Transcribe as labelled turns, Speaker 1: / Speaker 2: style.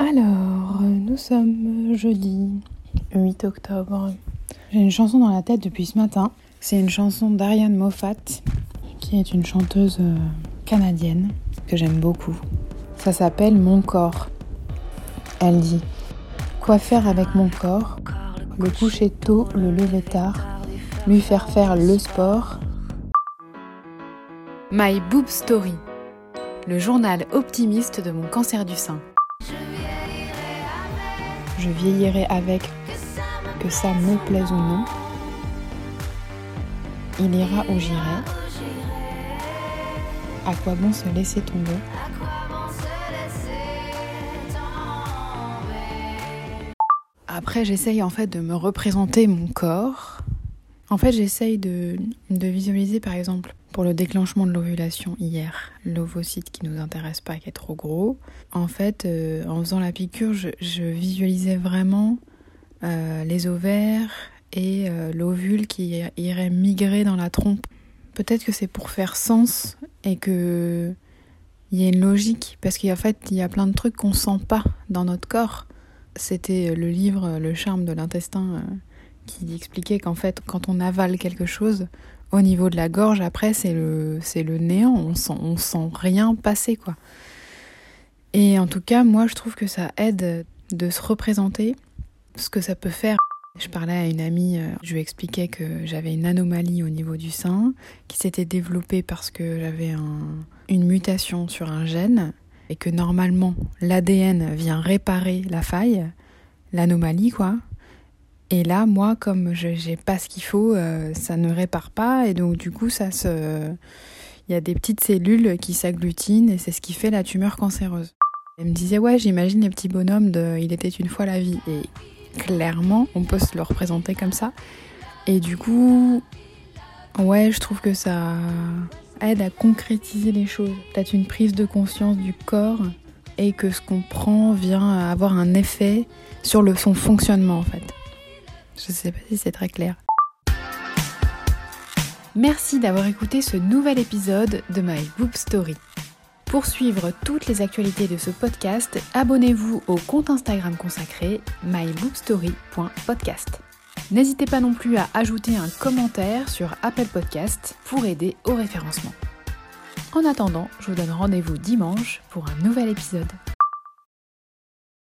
Speaker 1: Alors, nous sommes jeudi 8 octobre. J'ai une chanson dans la tête depuis ce matin. C'est une chanson d'Ariane Moffat, qui est une chanteuse euh, canadienne que j'aime beaucoup. Ça s'appelle Mon corps. Elle dit Quoi faire avec mon corps? Le coucher tôt, le lever tard, lui faire faire le sport.
Speaker 2: My Boob Story, le journal optimiste de mon cancer du sein.
Speaker 1: Je vieillirai avec, que ça me plaise ou non. Il ira où j'irai. À quoi bon se laisser tomber? Après, j'essaye en fait de me représenter mon corps. En fait, j'essaye de, de visualiser par exemple pour le déclenchement de l'ovulation hier, l'ovocyte qui nous intéresse pas, qui est trop gros. En fait, euh, en faisant la piqûre, je, visualisais vraiment euh, les ovaires et euh, l'ovule qui irait migrer dans la trompe. Peut-être que c'est pour faire sens et que il y a une logique parce qu'en fait il y a plein de trucs qu'on sent pas dans notre corps. C'était le livre Le charme de l'intestin qui expliquait qu'en fait quand on avale quelque chose au niveau de la gorge après c'est le c'est le néant, on sent on sent rien passer quoi. Et en tout cas, moi je trouve que ça aide de se représenter ce que ça peut faire. Je parlais à une amie, euh, je lui expliquais que j'avais une anomalie au niveau du sein qui s'était développée parce que j'avais un, une mutation sur un gène et que normalement l'ADN vient réparer la faille, l'anomalie quoi. Et là, moi, comme je j'ai pas ce qu'il faut, euh, ça ne répare pas et donc du coup, ça se, il y a des petites cellules qui s'agglutinent et c'est ce qui fait la tumeur cancéreuse. Elle me disait ouais, j'imagine les petits bonhommes de Il était une fois la vie et clairement, on peut se le représenter comme ça. Et du coup, ouais, je trouve que ça aide à concrétiser les choses. Peut-être une prise de conscience du corps et que ce qu'on prend vient avoir un effet sur son fonctionnement en fait. Je sais pas si c'est très clair.
Speaker 2: Merci d'avoir écouté ce nouvel épisode de My Boob Story. Pour suivre toutes les actualités de ce podcast, abonnez-vous au compte Instagram consacré myboobstory.podcast. N'hésitez pas non plus à ajouter un commentaire sur Apple Podcast pour aider au référencement. En attendant, je vous donne rendez-vous dimanche pour un nouvel épisode.